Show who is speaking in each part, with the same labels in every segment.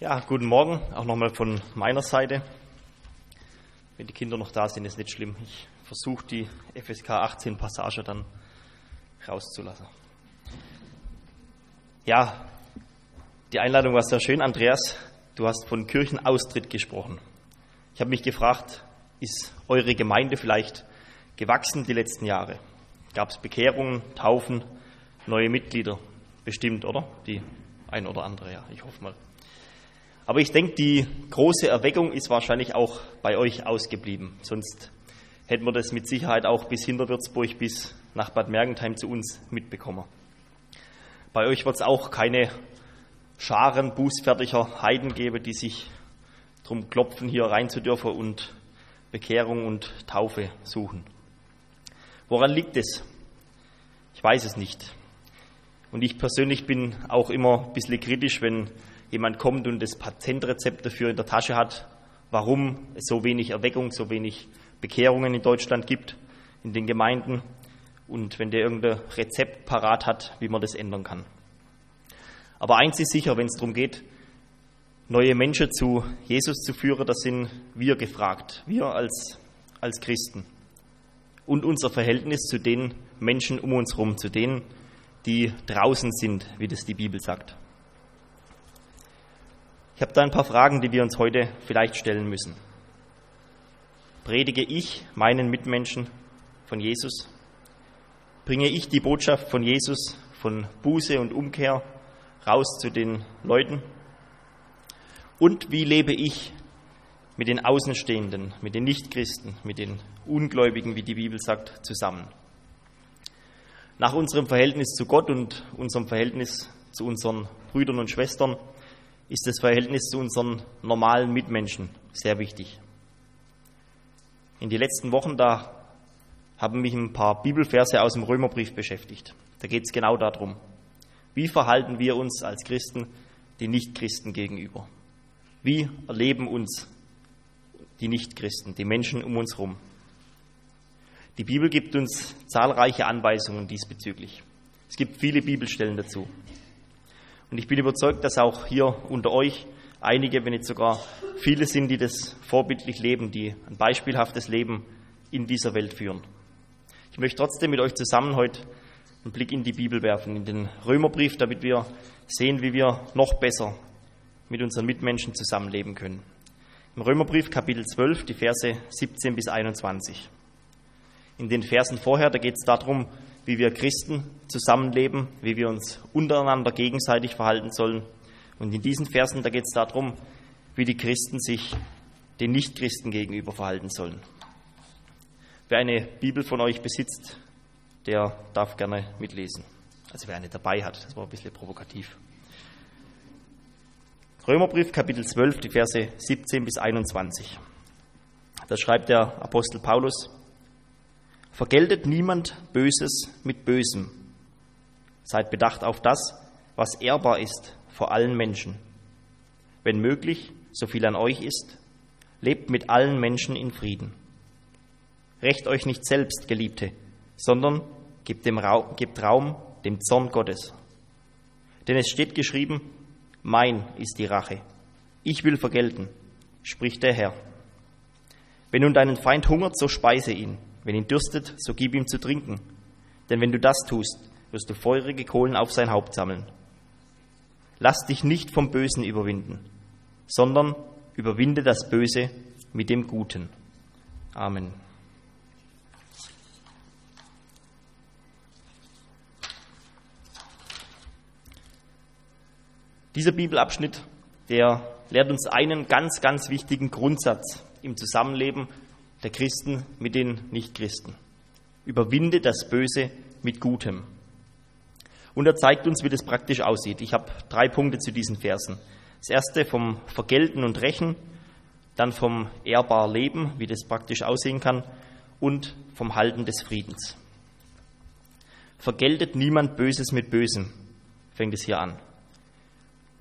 Speaker 1: Ja, guten Morgen, auch nochmal von meiner Seite. Wenn die Kinder noch da sind, ist nicht schlimm. Ich versuche die FSK 18 Passage dann rauszulassen. Ja, die Einladung war sehr schön, Andreas. Du hast von Kirchenaustritt gesprochen. Ich habe mich gefragt, ist eure Gemeinde vielleicht gewachsen die letzten Jahre? Gab es Bekehrungen, Taufen, neue Mitglieder? Bestimmt, oder? Die ein oder andere, ja, ich hoffe mal. Aber ich denke, die große Erweckung ist wahrscheinlich auch bei euch ausgeblieben. Sonst hätten wir das mit Sicherheit auch bis Hinterwürzburg, bis nach Bad Mergentheim zu uns mitbekommen. Bei euch wird es auch keine Scharen bußfertiger Heiden geben, die sich drum klopfen, hier rein zu dürfen und Bekehrung und Taufe suchen. Woran liegt es? Ich weiß es nicht. Und ich persönlich bin auch immer ein bisschen kritisch, wenn jemand kommt und das Patentrezept dafür in der Tasche hat, warum es so wenig Erweckung, so wenig Bekehrungen in Deutschland gibt, in den Gemeinden und wenn der irgendein Rezept parat hat, wie man das ändern kann. Aber eins ist sicher, wenn es darum geht, neue Menschen zu Jesus zu führen, da sind wir gefragt, wir als, als Christen. Und unser Verhältnis zu den Menschen um uns herum, zu denen, die draußen sind, wie das die Bibel sagt. Ich habe da ein paar Fragen, die wir uns heute vielleicht stellen müssen. Predige ich meinen Mitmenschen von Jesus? Bringe ich die Botschaft von Jesus, von Buße und Umkehr raus zu den Leuten? Und wie lebe ich mit den Außenstehenden, mit den Nichtchristen, mit den Ungläubigen, wie die Bibel sagt, zusammen? Nach unserem Verhältnis zu Gott und unserem Verhältnis zu unseren Brüdern und Schwestern ist das Verhältnis zu unseren normalen Mitmenschen sehr wichtig. In den letzten Wochen, da haben mich ein paar Bibelverse aus dem Römerbrief beschäftigt. Da geht es genau darum, wie verhalten wir uns als Christen den Nichtchristen gegenüber? Wie erleben uns die Nichtchristen, die Menschen um uns herum? Die Bibel gibt uns zahlreiche Anweisungen diesbezüglich. Es gibt viele Bibelstellen dazu. Und ich bin überzeugt, dass auch hier unter euch einige, wenn nicht sogar viele sind, die das vorbildlich leben, die ein beispielhaftes Leben in dieser Welt führen. Ich möchte trotzdem mit euch zusammen heute einen Blick in die Bibel werfen, in den Römerbrief, damit wir sehen, wie wir noch besser mit unseren Mitmenschen zusammenleben können. Im Römerbrief Kapitel 12, die Verse 17 bis 21. In den Versen vorher, da geht es darum, wie wir Christen zusammenleben, wie wir uns untereinander gegenseitig verhalten sollen. Und in diesen Versen, da geht es darum, wie die Christen sich den Nichtchristen gegenüber verhalten sollen. Wer eine Bibel von euch besitzt, der darf gerne mitlesen. Also wer eine dabei hat, das war ein bisschen provokativ. Römerbrief Kapitel 12, die Verse 17 bis 21. Da schreibt der Apostel Paulus, Vergeltet niemand Böses mit Bösem. Seid bedacht auf das, was ehrbar ist vor allen Menschen. Wenn möglich, so viel an euch ist, lebt mit allen Menschen in Frieden. Recht euch nicht selbst, Geliebte, sondern gebt, dem Raum, gebt Raum dem Zorn Gottes. Denn es steht geschrieben, mein ist die Rache. Ich will vergelten, spricht der Herr. Wenn nun deinen Feind hungert, so speise ihn. Wenn ihn dürstet, so gib ihm zu trinken. Denn wenn du das tust, wirst du feurige Kohlen auf sein Haupt sammeln. Lass dich nicht vom Bösen überwinden, sondern überwinde das Böse mit dem Guten. Amen. Dieser Bibelabschnitt, der lehrt uns einen ganz, ganz wichtigen Grundsatz im Zusammenleben der Christen mit den Nichtchristen. Überwinde das Böse mit Gutem. Und er zeigt uns, wie das praktisch aussieht. Ich habe drei Punkte zu diesen Versen. Das erste vom Vergelten und Rächen, dann vom ehrbar Leben, wie das praktisch aussehen kann, und vom Halten des Friedens. Vergeltet niemand Böses mit Bösem, fängt es hier an.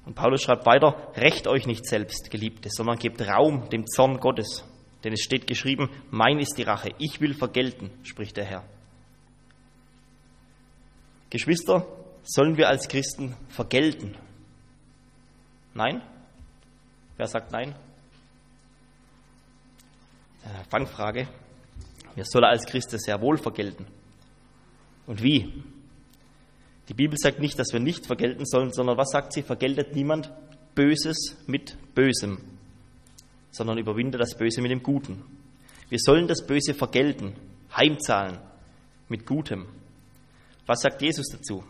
Speaker 1: Und Paulus schreibt weiter, rächt euch nicht selbst, Geliebte, sondern gebt Raum dem Zorn Gottes. Denn es steht geschrieben, mein ist die Rache, ich will vergelten, spricht der Herr. Geschwister, sollen wir als Christen vergelten? Nein? Wer sagt nein? Äh, Fangfrage. Wir sollen als Christen sehr wohl vergelten. Und wie? Die Bibel sagt nicht, dass wir nicht vergelten sollen, sondern was sagt sie? Vergeltet niemand Böses mit Bösem, sondern überwinde das Böse mit dem Guten. Wir sollen das Böse vergelten, heimzahlen mit Gutem. Was sagt Jesus dazu?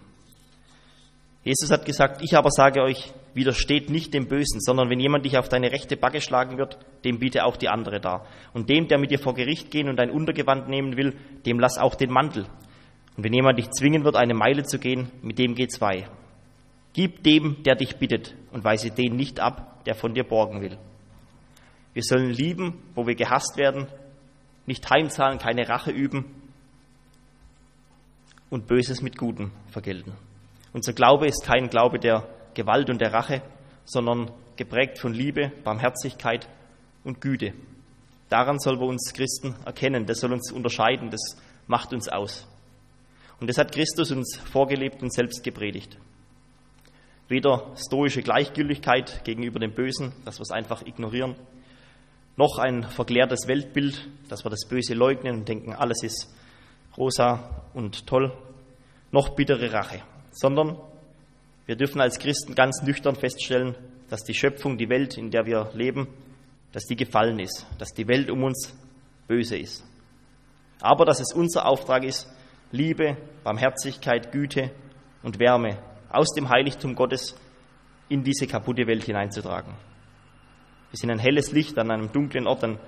Speaker 1: Jesus hat gesagt, ich aber sage euch, widersteht nicht dem Bösen, sondern wenn jemand dich auf deine rechte Backe schlagen wird, dem biete auch die andere dar. Und dem, der mit dir vor Gericht gehen und dein Untergewand nehmen will, dem lass auch den Mantel. Und wenn jemand dich zwingen wird, eine Meile zu gehen, mit dem geh zwei. Gib dem, der dich bittet, und weise den nicht ab, der von dir borgen will. Wir sollen lieben, wo wir gehasst werden, nicht heimzahlen, keine Rache üben und Böses mit Guten vergelten. Unser Glaube ist kein Glaube der Gewalt und der Rache, sondern geprägt von Liebe, Barmherzigkeit und Güte. Daran sollen wir uns Christen erkennen, das soll uns unterscheiden, das macht uns aus. Und das hat Christus uns vorgelebt und selbst gepredigt. Weder stoische Gleichgültigkeit gegenüber dem Bösen, dass wir es einfach ignorieren, noch ein verklärtes Weltbild, dass wir das Böse leugnen und denken, alles ist rosa und toll, noch bittere Rache, sondern wir dürfen als Christen ganz nüchtern feststellen, dass die Schöpfung, die Welt, in der wir leben, dass die gefallen ist, dass die Welt um uns böse ist. Aber dass es unser Auftrag ist, Liebe, Barmherzigkeit, Güte und Wärme aus dem Heiligtum Gottes in diese kaputte Welt hineinzutragen. Wir ein helles Licht an einem dunklen Ort, ein,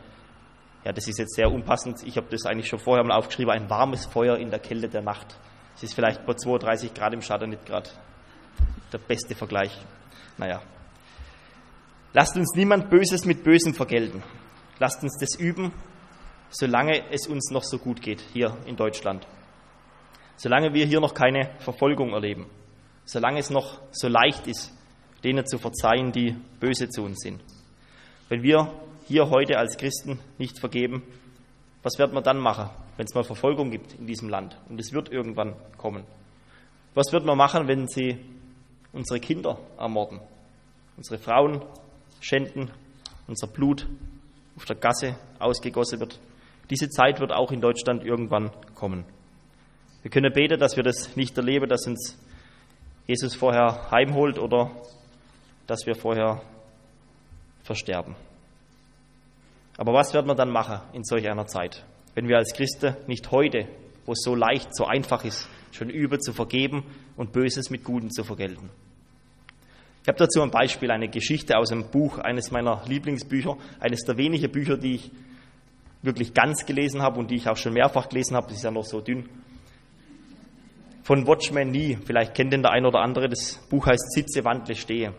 Speaker 1: ja, das ist jetzt sehr unpassend, ich habe das eigentlich schon vorher mal aufgeschrieben, ein warmes Feuer in der Kälte der Nacht. Es ist vielleicht bei 32 Grad im Schatten nicht gerade der beste Vergleich. Naja. Lasst uns niemand Böses mit Bösem vergelten. Lasst uns das üben, solange es uns noch so gut geht hier in Deutschland. Solange wir hier noch keine Verfolgung erleben. Solange es noch so leicht ist, denen zu verzeihen, die böse zu uns sind. Wenn wir hier heute als Christen nicht vergeben, was wird man dann machen, wenn es mal Verfolgung gibt in diesem Land? Und es wird irgendwann kommen. Was wird man machen, wenn sie unsere Kinder ermorden, unsere Frauen schänden, unser Blut auf der Gasse ausgegossen wird? Diese Zeit wird auch in Deutschland irgendwann kommen. Wir können beten, dass wir das nicht erleben, dass uns Jesus vorher heimholt oder dass wir vorher versterben. Aber was wird man dann machen in solch einer Zeit, wenn wir als Christen nicht heute, wo es so leicht, so einfach ist, schon üben zu vergeben und Böses mit Guten zu vergelten? Ich habe dazu ein Beispiel, eine Geschichte aus einem Buch, eines meiner Lieblingsbücher, eines der wenigen Bücher, die ich wirklich ganz gelesen habe und die ich auch schon mehrfach gelesen habe, das ist ja noch so dünn. Von Watchman Nee, vielleicht kennt den der ein oder andere, das Buch heißt Sitze, Wandle, Stehe.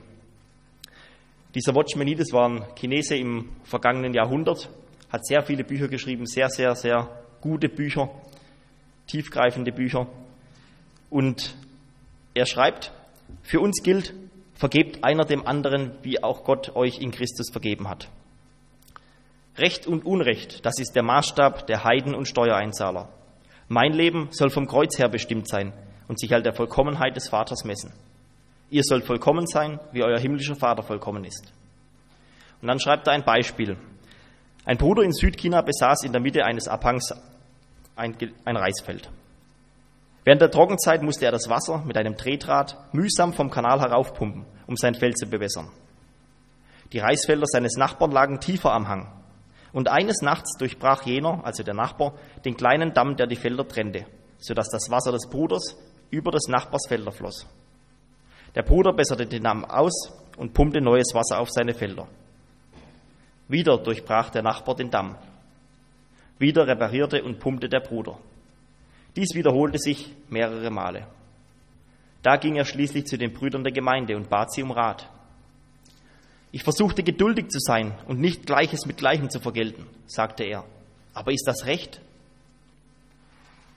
Speaker 1: Dieser Watchman das war ein Chinese im vergangenen Jahrhundert, hat sehr viele Bücher geschrieben, sehr, sehr, sehr gute Bücher, tiefgreifende Bücher. Und er schreibt, für uns gilt, vergebt einer dem anderen, wie auch Gott euch in Christus vergeben hat. Recht und Unrecht, das ist der Maßstab der Heiden und Steuerzahler. Mein Leben soll vom Kreuz her bestimmt sein und sich halt der Vollkommenheit des Vaters messen. Ihr sollt vollkommen sein, wie euer himmlischer Vater vollkommen ist. Und dann schreibt er ein Beispiel. Ein Bruder in Südchina besaß in der Mitte eines Abhangs ein, ein Reisfeld. Während der Trockenzeit musste er das Wasser mit einem Drehdraht mühsam vom Kanal heraufpumpen, um sein Feld zu bewässern. Die Reisfelder seines Nachbarn lagen tiefer am Hang. Und eines Nachts durchbrach jener, also der Nachbar, den kleinen Damm, der die Felder trennte, sodass das Wasser des Bruders über des Nachbars Felder floss. Der Bruder besserte den Damm aus und pumpte neues Wasser auf seine Felder. Wieder durchbrach der Nachbar den Damm. Wieder reparierte und pumpte der Bruder. Dies wiederholte sich mehrere Male. Da ging er schließlich zu den Brüdern der Gemeinde und bat sie um Rat. Ich versuchte geduldig zu sein und nicht Gleiches mit Gleichem zu vergelten, sagte er. Aber ist das recht?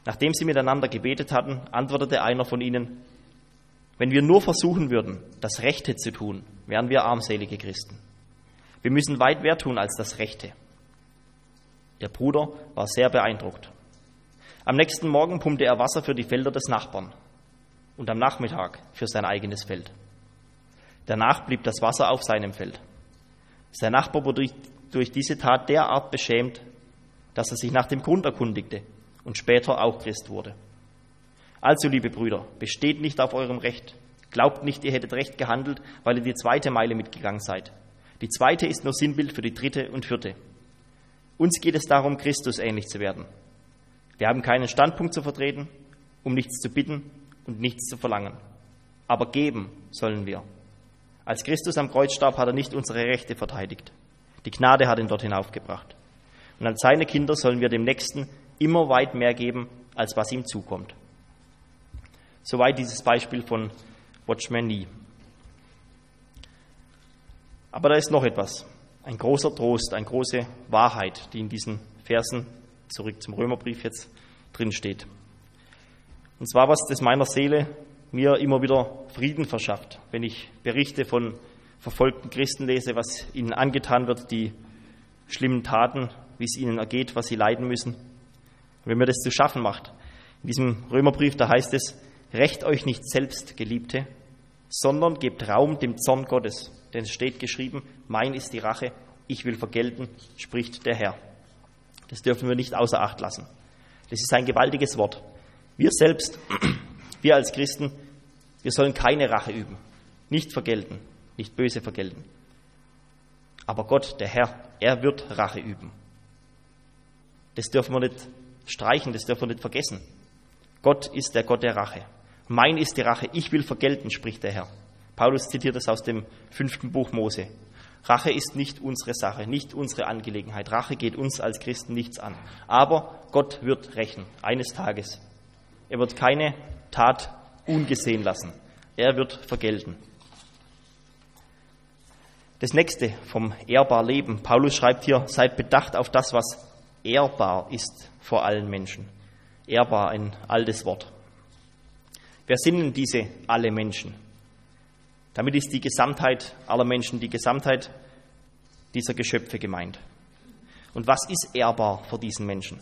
Speaker 1: Nachdem sie miteinander gebetet hatten, antwortete einer von ihnen, wenn wir nur versuchen würden, das Rechte zu tun, wären wir armselige Christen. Wir müssen weit mehr tun als das Rechte. Der Bruder war sehr beeindruckt. Am nächsten Morgen pumpte er Wasser für die Felder des Nachbarn und am Nachmittag für sein eigenes Feld. Danach blieb das Wasser auf seinem Feld. Sein Nachbar wurde durch diese Tat derart beschämt, dass er sich nach dem Grund erkundigte und später auch Christ wurde. Also, liebe Brüder, besteht nicht auf eurem Recht. Glaubt nicht, ihr hättet recht gehandelt, weil ihr die zweite Meile mitgegangen seid. Die zweite ist nur Sinnbild für die dritte und vierte. Uns geht es darum, Christus ähnlich zu werden. Wir haben keinen Standpunkt zu vertreten, um nichts zu bitten und nichts zu verlangen. Aber geben sollen wir. Als Christus am Kreuz starb, hat er nicht unsere Rechte verteidigt. Die Gnade hat ihn dort hinaufgebracht. Und als seine Kinder sollen wir dem Nächsten immer weit mehr geben, als was ihm zukommt. Soweit dieses Beispiel von Watchman Nee. Aber da ist noch etwas. Ein großer Trost, eine große Wahrheit, die in diesen Versen, zurück zum Römerbrief jetzt, drin steht. Und zwar, was das meiner Seele mir immer wieder Frieden verschafft, wenn ich Berichte von verfolgten Christen lese, was ihnen angetan wird, die schlimmen Taten, wie es ihnen ergeht, was sie leiden müssen. Und wenn mir das zu schaffen macht, in diesem Römerbrief, da heißt es, Recht euch nicht selbst, Geliebte, sondern gebt Raum dem Zorn Gottes. Denn es steht geschrieben, mein ist die Rache, ich will vergelten, spricht der Herr. Das dürfen wir nicht außer Acht lassen. Das ist ein gewaltiges Wort. Wir selbst, wir als Christen, wir sollen keine Rache üben, nicht vergelten, nicht böse vergelten. Aber Gott, der Herr, er wird Rache üben. Das dürfen wir nicht streichen, das dürfen wir nicht vergessen. Gott ist der Gott der Rache. Mein ist die Rache, ich will vergelten, spricht der Herr. Paulus zitiert es aus dem fünften Buch Mose. Rache ist nicht unsere Sache, nicht unsere Angelegenheit. Rache geht uns als Christen nichts an. Aber Gott wird rächen, eines Tages. Er wird keine Tat ungesehen lassen. Er wird vergelten. Das nächste vom ehrbar Leben. Paulus schreibt hier, seid bedacht auf das, was ehrbar ist vor allen Menschen. Ehrbar, ein altes Wort. Wer sind denn diese alle Menschen? Damit ist die Gesamtheit aller Menschen, die Gesamtheit dieser Geschöpfe gemeint. Und was ist ehrbar vor diesen Menschen?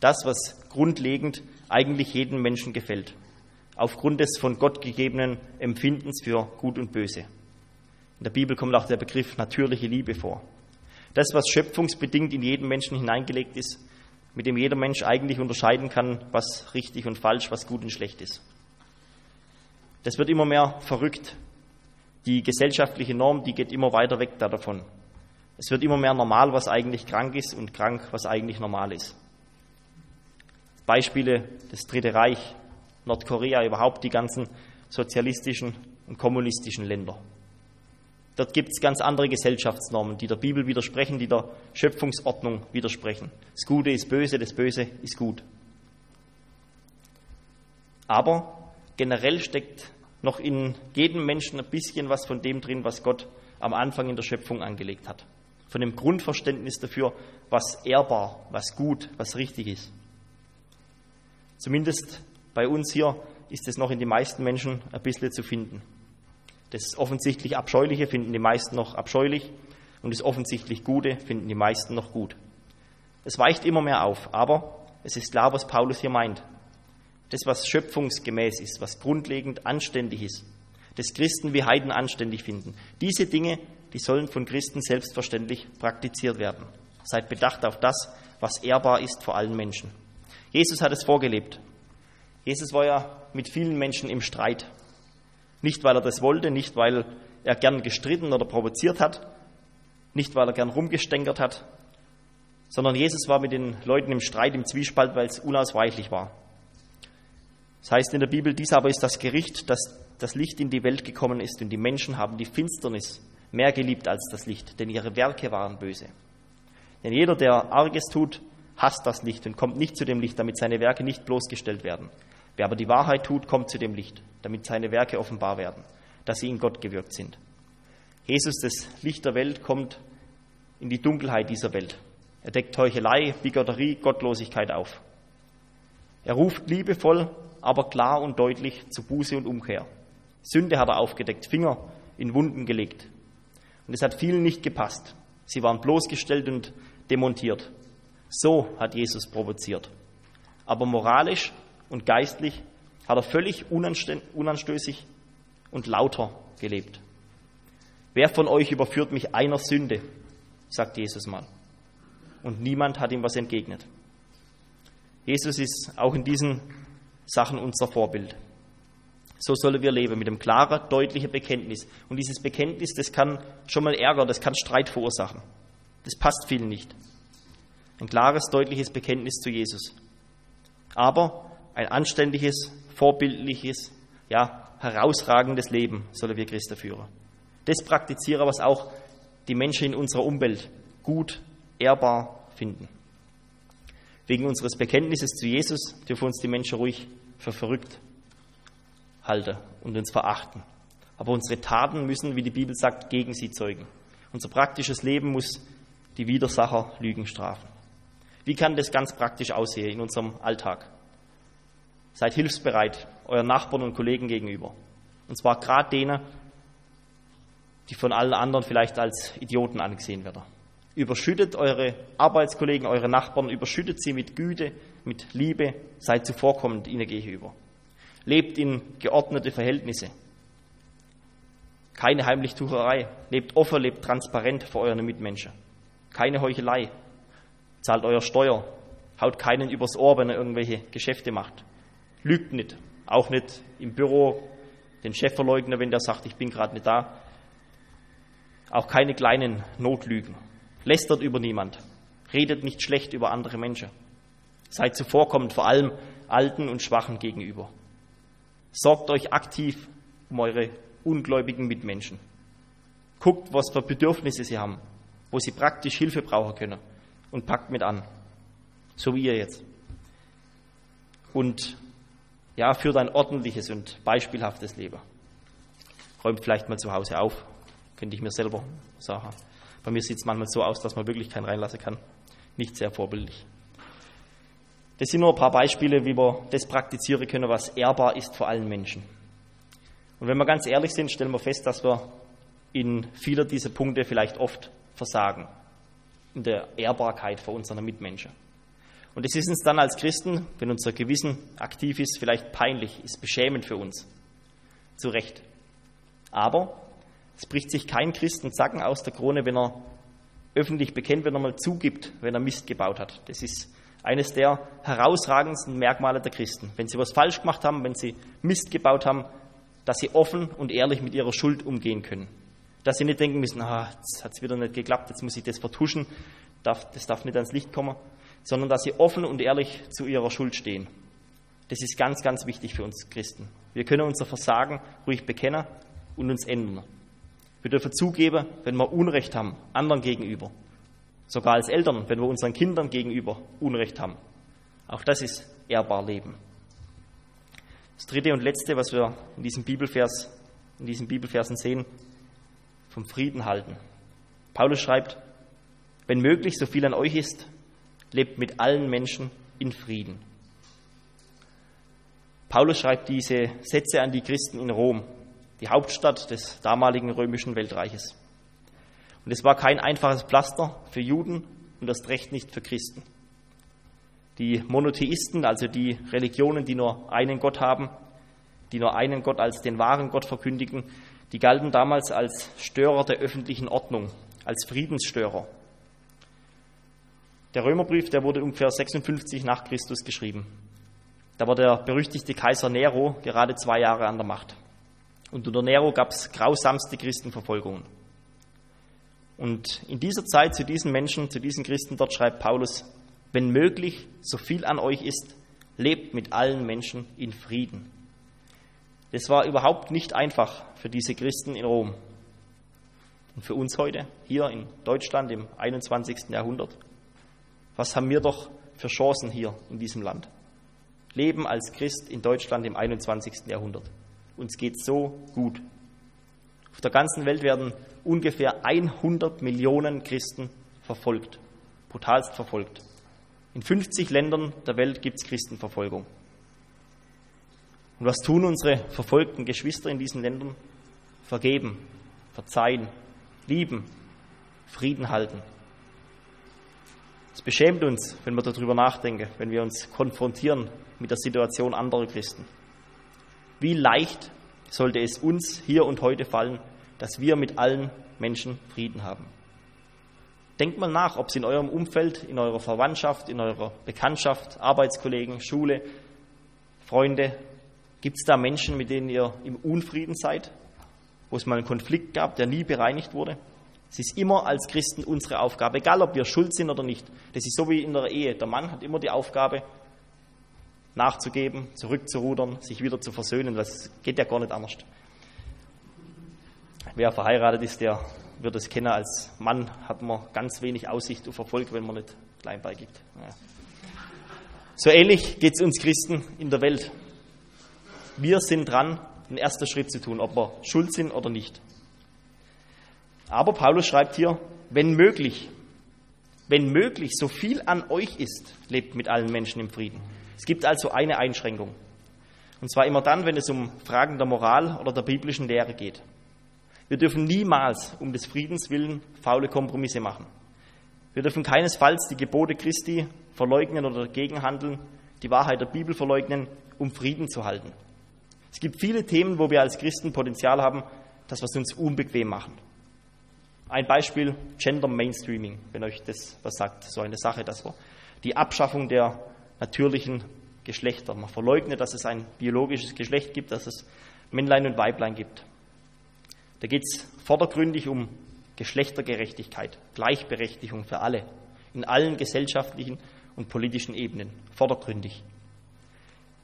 Speaker 1: Das, was grundlegend eigentlich jedem Menschen gefällt, aufgrund des von Gott gegebenen Empfindens für Gut und Böse. In der Bibel kommt auch der Begriff natürliche Liebe vor. Das, was schöpfungsbedingt in jeden Menschen hineingelegt ist, mit dem jeder Mensch eigentlich unterscheiden kann, was richtig und falsch, was gut und schlecht ist. Das wird immer mehr verrückt. Die gesellschaftliche Norm, die geht immer weiter weg davon. Es wird immer mehr normal, was eigentlich krank ist und krank, was eigentlich normal ist. Beispiele das Dritte Reich, Nordkorea, überhaupt die ganzen sozialistischen und kommunistischen Länder. Dort gibt es ganz andere Gesellschaftsnormen, die der Bibel widersprechen, die der Schöpfungsordnung widersprechen. Das Gute ist böse, das Böse ist gut. Aber generell steckt noch in jedem Menschen ein bisschen was von dem drin, was Gott am Anfang in der Schöpfung angelegt hat. Von dem Grundverständnis dafür, was ehrbar, was gut, was richtig ist. Zumindest bei uns hier ist es noch in den meisten Menschen ein bisschen zu finden. Das offensichtlich Abscheuliche finden die meisten noch abscheulich und das offensichtlich Gute finden die meisten noch gut. Es weicht immer mehr auf, aber es ist klar, was Paulus hier meint. Das, was schöpfungsgemäß ist, was grundlegend anständig ist, das Christen wie Heiden anständig finden. Diese Dinge, die sollen von Christen selbstverständlich praktiziert werden. Seid bedacht auf das, was ehrbar ist vor allen Menschen. Jesus hat es vorgelebt. Jesus war ja mit vielen Menschen im Streit. Nicht, weil er das wollte, nicht, weil er gern gestritten oder provoziert hat, nicht, weil er gern rumgestänkert hat, sondern Jesus war mit den Leuten im Streit, im Zwiespalt, weil es unausweichlich war. Das heißt in der Bibel, dies aber ist das Gericht, dass das Licht in die Welt gekommen ist und die Menschen haben die Finsternis mehr geliebt als das Licht, denn ihre Werke waren böse. Denn jeder, der Arges tut, hasst das Licht und kommt nicht zu dem Licht, damit seine Werke nicht bloßgestellt werden. Wer aber die Wahrheit tut, kommt zu dem Licht, damit seine Werke offenbar werden, dass sie in Gott gewirkt sind. Jesus, das Licht der Welt, kommt in die Dunkelheit dieser Welt. Er deckt Heuchelei, Bigotterie, Gottlosigkeit auf. Er ruft liebevoll, aber klar und deutlich zu Buße und Umkehr. Sünde hat er aufgedeckt, Finger in Wunden gelegt. Und es hat vielen nicht gepasst. Sie waren bloßgestellt und demontiert. So hat Jesus provoziert. Aber moralisch und geistlich hat er völlig unanstößig und lauter gelebt. Wer von euch überführt mich einer Sünde? sagt Jesus mal. Und niemand hat ihm was entgegnet. Jesus ist auch in diesen Sachen unser Vorbild. So sollen wir leben, mit einem klaren, deutlichen Bekenntnis. Und dieses Bekenntnis, das kann schon mal Ärger, das kann Streit verursachen. Das passt vielen nicht. Ein klares, deutliches Bekenntnis zu Jesus. Aber ein anständiges, vorbildliches, ja, herausragendes Leben sollen wir Christen führen. Das praktizieren, was auch die Menschen in unserer Umwelt gut, ehrbar finden. Wegen unseres Bekenntnisses zu Jesus dürfen uns die Menschen ruhig für verrückt halten und uns verachten. Aber unsere Taten müssen, wie die Bibel sagt, gegen sie zeugen. Unser praktisches Leben muss die Widersacher Lügen strafen. Wie kann das ganz praktisch aussehen in unserem Alltag? Seid hilfsbereit euren Nachbarn und Kollegen gegenüber. Und zwar gerade denen, die von allen anderen vielleicht als Idioten angesehen werden. Überschüttet eure Arbeitskollegen, eure Nachbarn, überschüttet sie mit Güte, mit Liebe, seid zuvorkommend ihnen gegenüber. Lebt in geordnete Verhältnisse. Keine Heimlichtucherei. Lebt offen, lebt transparent vor euren Mitmenschen. Keine Heuchelei. Zahlt euer Steuer. Haut keinen übers Ohr, wenn er irgendwelche Geschäfte macht. Lügt nicht. Auch nicht im Büro den Chef verleugnen, wenn der sagt, ich bin gerade nicht da. Auch keine kleinen Notlügen. Lästert über niemand. Redet nicht schlecht über andere Menschen. Seid zuvorkommend, vor allem Alten und Schwachen gegenüber. Sorgt euch aktiv um eure ungläubigen Mitmenschen. Guckt, was für Bedürfnisse sie haben, wo sie praktisch Hilfe brauchen können und packt mit an. So wie ihr jetzt. Und ja, führt ein ordentliches und beispielhaftes Leben. Räumt vielleicht mal zu Hause auf, könnte ich mir selber sagen. Bei mir sieht es manchmal so aus, dass man wirklich keinen reinlassen kann. Nicht sehr vorbildlich. Das sind nur ein paar Beispiele, wie wir das praktizieren können, was ehrbar ist vor allen Menschen. Und wenn wir ganz ehrlich sind, stellen wir fest, dass wir in vieler dieser Punkte vielleicht oft versagen. In der Ehrbarkeit vor unseren Mitmenschen. Und es ist uns dann als Christen, wenn unser Gewissen aktiv ist, vielleicht peinlich, ist beschämend für uns. Zu Recht. Aber es bricht sich kein Christen Zacken aus der Krone, wenn er öffentlich bekennt, wenn er mal zugibt, wenn er Mist gebaut hat. Das ist eines der herausragendsten Merkmale der Christen. Wenn sie was falsch gemacht haben, wenn sie Mist gebaut haben, dass sie offen und ehrlich mit ihrer Schuld umgehen können. Dass sie nicht denken müssen, ah, jetzt hat es wieder nicht geklappt, jetzt muss ich das vertuschen, das darf nicht ans Licht kommen, sondern dass sie offen und ehrlich zu ihrer Schuld stehen. Das ist ganz, ganz wichtig für uns Christen. Wir können unser Versagen ruhig bekennen und uns ändern. Wir dürfen zugeben, wenn wir Unrecht haben, anderen gegenüber. Sogar als Eltern, wenn wir unseren Kindern gegenüber Unrecht haben. Auch das ist ehrbar Leben. Das dritte und letzte, was wir in diesem Bibelvers, in diesen Bibelversen sehen, vom Frieden halten. Paulus schreibt, wenn möglich, so viel an euch ist, lebt mit allen Menschen in Frieden. Paulus schreibt diese Sätze an die Christen in Rom die Hauptstadt des damaligen römischen Weltreiches. Und es war kein einfaches Pflaster für Juden und das Recht nicht für Christen. Die Monotheisten, also die Religionen, die nur einen Gott haben, die nur einen Gott als den wahren Gott verkündigen, die galten damals als Störer der öffentlichen Ordnung, als Friedensstörer. Der Römerbrief, der wurde ungefähr 56 nach Christus geschrieben. Da war der berüchtigte Kaiser Nero gerade zwei Jahre an der Macht. Und unter Nero gab es grausamste Christenverfolgungen. Und in dieser Zeit zu diesen Menschen, zu diesen Christen dort schreibt Paulus, wenn möglich, so viel an euch ist, lebt mit allen Menschen in Frieden. Das war überhaupt nicht einfach für diese Christen in Rom. Und für uns heute, hier in Deutschland im 21. Jahrhundert. Was haben wir doch für Chancen hier in diesem Land? Leben als Christ in Deutschland im 21. Jahrhundert. Uns geht so gut. Auf der ganzen Welt werden ungefähr 100 Millionen Christen verfolgt, brutalst verfolgt. In 50 Ländern der Welt gibt es Christenverfolgung. Und was tun unsere verfolgten Geschwister in diesen Ländern? Vergeben, verzeihen, lieben, Frieden halten. Es beschämt uns, wenn wir darüber nachdenken, wenn wir uns konfrontieren mit der Situation anderer Christen. Wie leicht sollte es uns hier und heute fallen, dass wir mit allen Menschen Frieden haben. Denkt mal nach, ob es in eurem Umfeld, in eurer Verwandtschaft, in eurer Bekanntschaft, Arbeitskollegen, Schule, Freunde, gibt es da Menschen, mit denen ihr im Unfrieden seid, wo es mal einen Konflikt gab, der nie bereinigt wurde? Es ist immer als Christen unsere Aufgabe, egal ob wir schuld sind oder nicht. Das ist so wie in der Ehe. Der Mann hat immer die Aufgabe, nachzugeben, zurückzurudern, sich wieder zu versöhnen. Das geht ja gar nicht anders. Wer verheiratet ist, der wird es kennen. Als Mann hat man ganz wenig Aussicht auf Erfolg, wenn man nicht klein beigibt. Ja. So ähnlich geht es uns Christen in der Welt. Wir sind dran, den ersten Schritt zu tun, ob wir schuld sind oder nicht. Aber Paulus schreibt hier, wenn möglich, wenn möglich, so viel an euch ist, lebt mit allen Menschen im Frieden. Es gibt also eine Einschränkung. Und zwar immer dann, wenn es um Fragen der Moral oder der biblischen Lehre geht. Wir dürfen niemals um des Friedens willen faule Kompromisse machen. Wir dürfen keinesfalls die Gebote Christi verleugnen oder dagegen handeln, die Wahrheit der Bibel verleugnen, um Frieden zu halten. Es gibt viele Themen, wo wir als Christen Potenzial haben, dass wir es uns unbequem machen. Ein Beispiel Gender Mainstreaming, wenn euch das was sagt, so eine Sache, das war die Abschaffung der natürlichen Geschlechter. Man verleugnet, dass es ein biologisches Geschlecht gibt, dass es Männlein und Weiblein gibt. Da geht es vordergründig um Geschlechtergerechtigkeit, Gleichberechtigung für alle, in allen gesellschaftlichen und politischen Ebenen, vordergründig.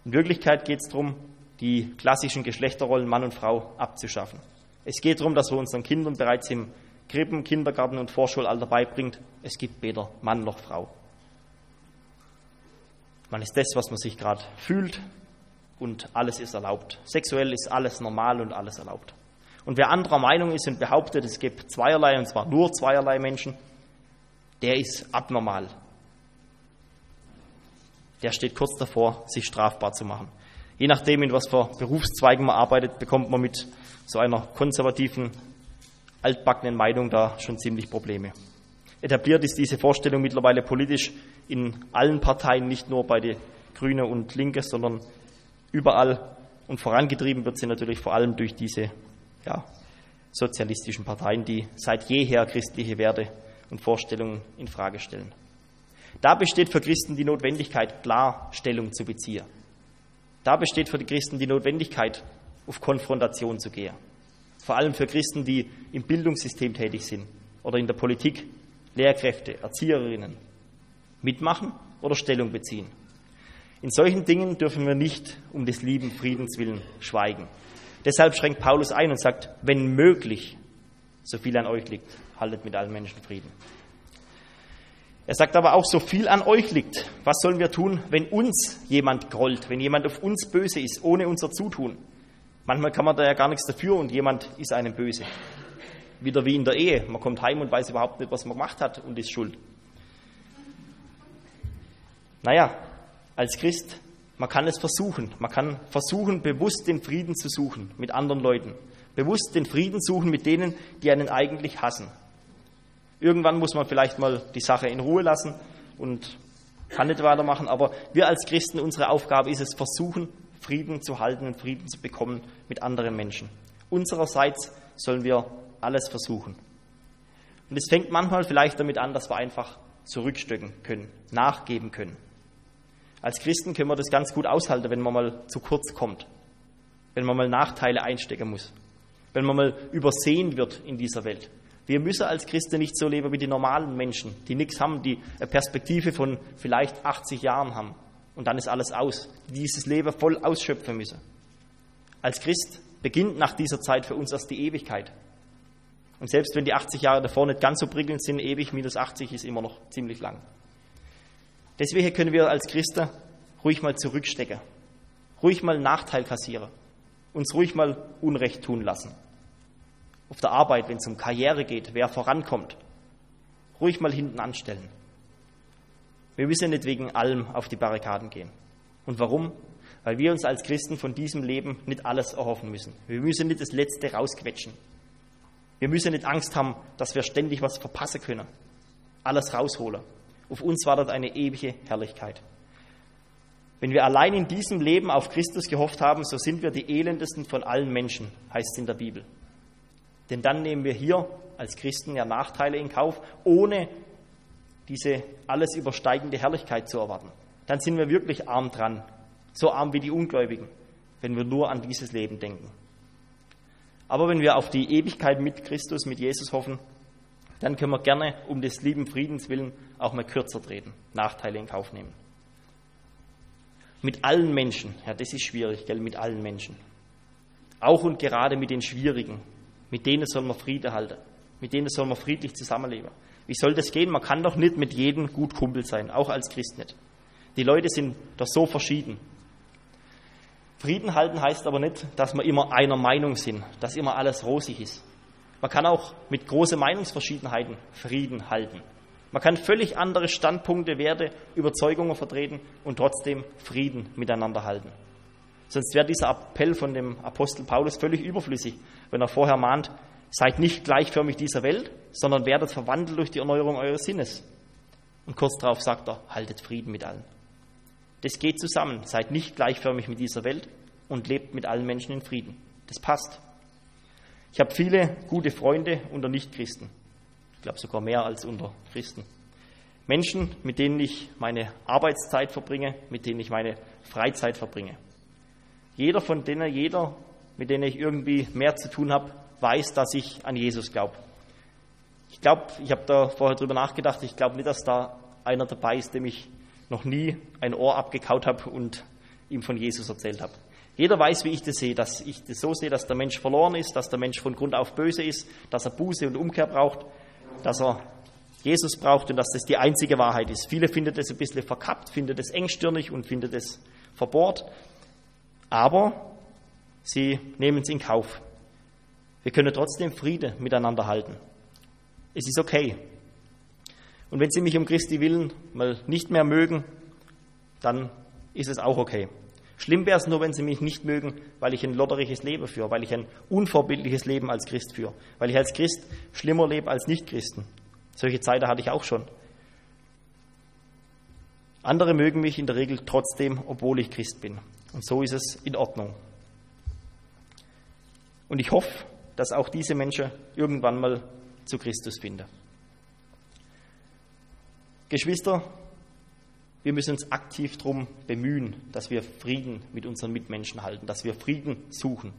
Speaker 1: In Wirklichkeit geht es darum, die klassischen Geschlechterrollen Mann und Frau abzuschaffen. Es geht darum, dass wir unseren Kindern bereits im Krippen, Kindergarten und Vorschulalter beibringt, es gibt weder Mann noch Frau. Man ist das, was man sich gerade fühlt und alles ist erlaubt. Sexuell ist alles normal und alles erlaubt. Und wer anderer Meinung ist und behauptet, es gibt zweierlei, und zwar nur zweierlei Menschen, der ist abnormal. Der steht kurz davor, sich strafbar zu machen. Je nachdem, in was für Berufszweigen man arbeitet, bekommt man mit so einer konservativen altbackenen Meinung da schon ziemlich Probleme. Etabliert ist diese Vorstellung mittlerweile politisch in allen Parteien, nicht nur bei den Grüne und Linke, sondern überall. Und vorangetrieben wird sie natürlich vor allem durch diese ja, sozialistischen Parteien, die seit jeher christliche Werte und Vorstellungen in Frage stellen. Da besteht für Christen die Notwendigkeit, klar Stellung zu beziehen. Da besteht für die Christen die Notwendigkeit, auf Konfrontation zu gehen vor allem für Christen, die im Bildungssystem tätig sind oder in der Politik, Lehrkräfte, Erzieherinnen, mitmachen oder Stellung beziehen. In solchen Dingen dürfen wir nicht um des lieben Friedens willen schweigen. Deshalb schränkt Paulus ein und sagt, wenn möglich, so viel an euch liegt, haltet mit allen Menschen Frieden. Er sagt aber auch, so viel an euch liegt. Was sollen wir tun, wenn uns jemand grollt, wenn jemand auf uns böse ist, ohne unser Zutun? Manchmal kann man da ja gar nichts dafür und jemand ist einem böse. Wieder wie in der Ehe. Man kommt heim und weiß überhaupt nicht, was man gemacht hat und ist schuld. Naja, als Christ, man kann es versuchen. Man kann versuchen, bewusst den Frieden zu suchen mit anderen Leuten. Bewusst den Frieden suchen mit denen, die einen eigentlich hassen. Irgendwann muss man vielleicht mal die Sache in Ruhe lassen und kann nicht weitermachen, aber wir als Christen, unsere Aufgabe ist es, versuchen, Frieden zu halten und Frieden zu bekommen mit anderen Menschen. Unsererseits sollen wir alles versuchen. Und es fängt manchmal vielleicht damit an, dass wir einfach zurückstöcken können, nachgeben können. Als Christen können wir das ganz gut aushalten, wenn man mal zu kurz kommt, wenn man mal Nachteile einstecken muss, wenn man mal übersehen wird in dieser Welt. Wir müssen als Christen nicht so leben wie die normalen Menschen, die nichts haben, die eine Perspektive von vielleicht 80 Jahren haben und dann ist alles aus. Dieses Leben voll ausschöpfen müssen. Als Christ beginnt nach dieser Zeit für uns erst die Ewigkeit. Und selbst wenn die 80 Jahre davor nicht ganz so prickelnd sind, ewig minus 80 ist immer noch ziemlich lang. Deswegen können wir als Christen ruhig mal zurückstecken, ruhig mal Nachteil kassieren, uns ruhig mal Unrecht tun lassen. Auf der Arbeit, wenn es um Karriere geht, wer vorankommt, ruhig mal hinten anstellen. Wir müssen nicht wegen allem auf die Barrikaden gehen. Und warum? Weil wir uns als Christen von diesem Leben nicht alles erhoffen müssen. Wir müssen nicht das Letzte rausquetschen. Wir müssen nicht Angst haben, dass wir ständig was verpassen können. Alles rausholen. Auf uns wartet eine ewige Herrlichkeit. Wenn wir allein in diesem Leben auf Christus gehofft haben, so sind wir die elendesten von allen Menschen, heißt es in der Bibel. Denn dann nehmen wir hier als Christen ja Nachteile in Kauf, ohne diese alles übersteigende Herrlichkeit zu erwarten. Dann sind wir wirklich arm dran, so arm wie die Ungläubigen, wenn wir nur an dieses Leben denken. Aber wenn wir auf die Ewigkeit mit Christus, mit Jesus hoffen, dann können wir gerne um des lieben Friedens willen auch mal kürzer treten, Nachteile in Kauf nehmen. Mit allen Menschen, ja, das ist schwierig, gell, mit allen Menschen. Auch und gerade mit den Schwierigen, mit denen soll man Friede halten, mit denen soll man friedlich zusammenleben. Wie soll das gehen? Man kann doch nicht mit jedem gut Kumpel sein, auch als Christ nicht. Die Leute sind doch so verschieden. Frieden halten heißt aber nicht, dass wir immer einer Meinung sind, dass immer alles rosig ist. Man kann auch mit großen Meinungsverschiedenheiten Frieden halten. Man kann völlig andere Standpunkte, Werte, Überzeugungen vertreten und trotzdem Frieden miteinander halten. Sonst wäre dieser Appell von dem Apostel Paulus völlig überflüssig, wenn er vorher mahnt, seid nicht gleichförmig dieser Welt, sondern werdet verwandelt durch die Erneuerung eures Sinnes. Und kurz darauf sagt er, haltet Frieden mit allen. Das geht zusammen. Seid nicht gleichförmig mit dieser Welt und lebt mit allen Menschen in Frieden. Das passt. Ich habe viele gute Freunde unter Nichtchristen. Ich glaube sogar mehr als unter Christen. Menschen, mit denen ich meine Arbeitszeit verbringe, mit denen ich meine Freizeit verbringe. Jeder von denen, jeder, mit denen ich irgendwie mehr zu tun habe, weiß, dass ich an Jesus glaube. Ich glaube, ich habe da vorher drüber nachgedacht, ich glaube nicht, dass da einer dabei ist, dem ich noch nie ein Ohr abgekaut habe und ihm von Jesus erzählt habe. Jeder weiß, wie ich das sehe, dass ich das so sehe, dass der Mensch verloren ist, dass der Mensch von Grund auf böse ist, dass er Buße und Umkehr braucht, dass er Jesus braucht und dass das die einzige Wahrheit ist. Viele finden das ein bisschen verkappt, finden das engstirnig und finden das verbohrt, aber sie nehmen es in Kauf. Wir können trotzdem Friede miteinander halten. Es ist okay. Und wenn Sie mich um Christi willen mal nicht mehr mögen, dann ist es auch okay. Schlimm wäre es nur, wenn Sie mich nicht mögen, weil ich ein lotteriges Leben führe, weil ich ein unvorbildliches Leben als Christ führe, weil ich als Christ schlimmer lebe als Nichtchristen. Solche Zeiten hatte ich auch schon. Andere mögen mich in der Regel trotzdem, obwohl ich Christ bin. Und so ist es in Ordnung. Und ich hoffe, dass auch diese Menschen irgendwann mal zu Christus finden. Geschwister, wir müssen uns aktiv darum bemühen, dass wir Frieden mit unseren Mitmenschen halten, dass wir Frieden suchen.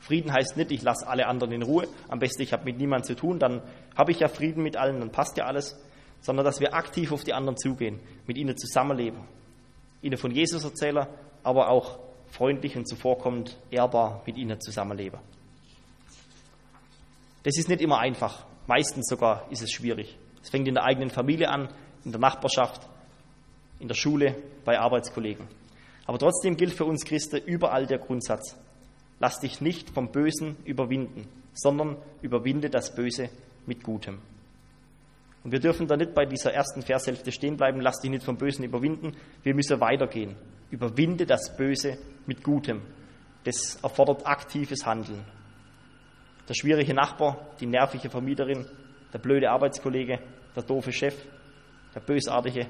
Speaker 1: Frieden heißt nicht, ich lasse alle anderen in Ruhe, am besten ich habe mit niemandem zu tun, dann habe ich ja Frieden mit allen, dann passt ja alles, sondern dass wir aktiv auf die anderen zugehen, mit ihnen zusammenleben, ihnen von Jesus erzählen, aber auch freundlich und zuvorkommend ehrbar mit ihnen zusammenleben. Das ist nicht immer einfach, meistens sogar ist es schwierig. Es fängt in der eigenen Familie an, in der Nachbarschaft, in der Schule, bei Arbeitskollegen. Aber trotzdem gilt für uns Christen überall der Grundsatz, lass dich nicht vom Bösen überwinden, sondern überwinde das Böse mit Gutem. Und wir dürfen da nicht bei dieser ersten Vershälfte stehen bleiben, lass dich nicht vom Bösen überwinden, wir müssen weitergehen. Überwinde das Böse mit Gutem. Das erfordert aktives Handeln. Der schwierige Nachbar, die nervige Vermieterin, der blöde Arbeitskollege, der doofe Chef, der Bösartige.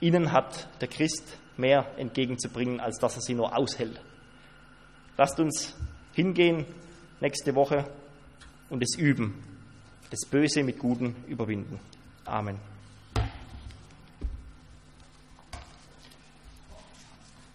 Speaker 1: Ihnen hat der Christ mehr entgegenzubringen, als dass er sie nur aushält. Lasst uns hingehen nächste Woche und es üben, das Böse mit Guten überwinden. Amen.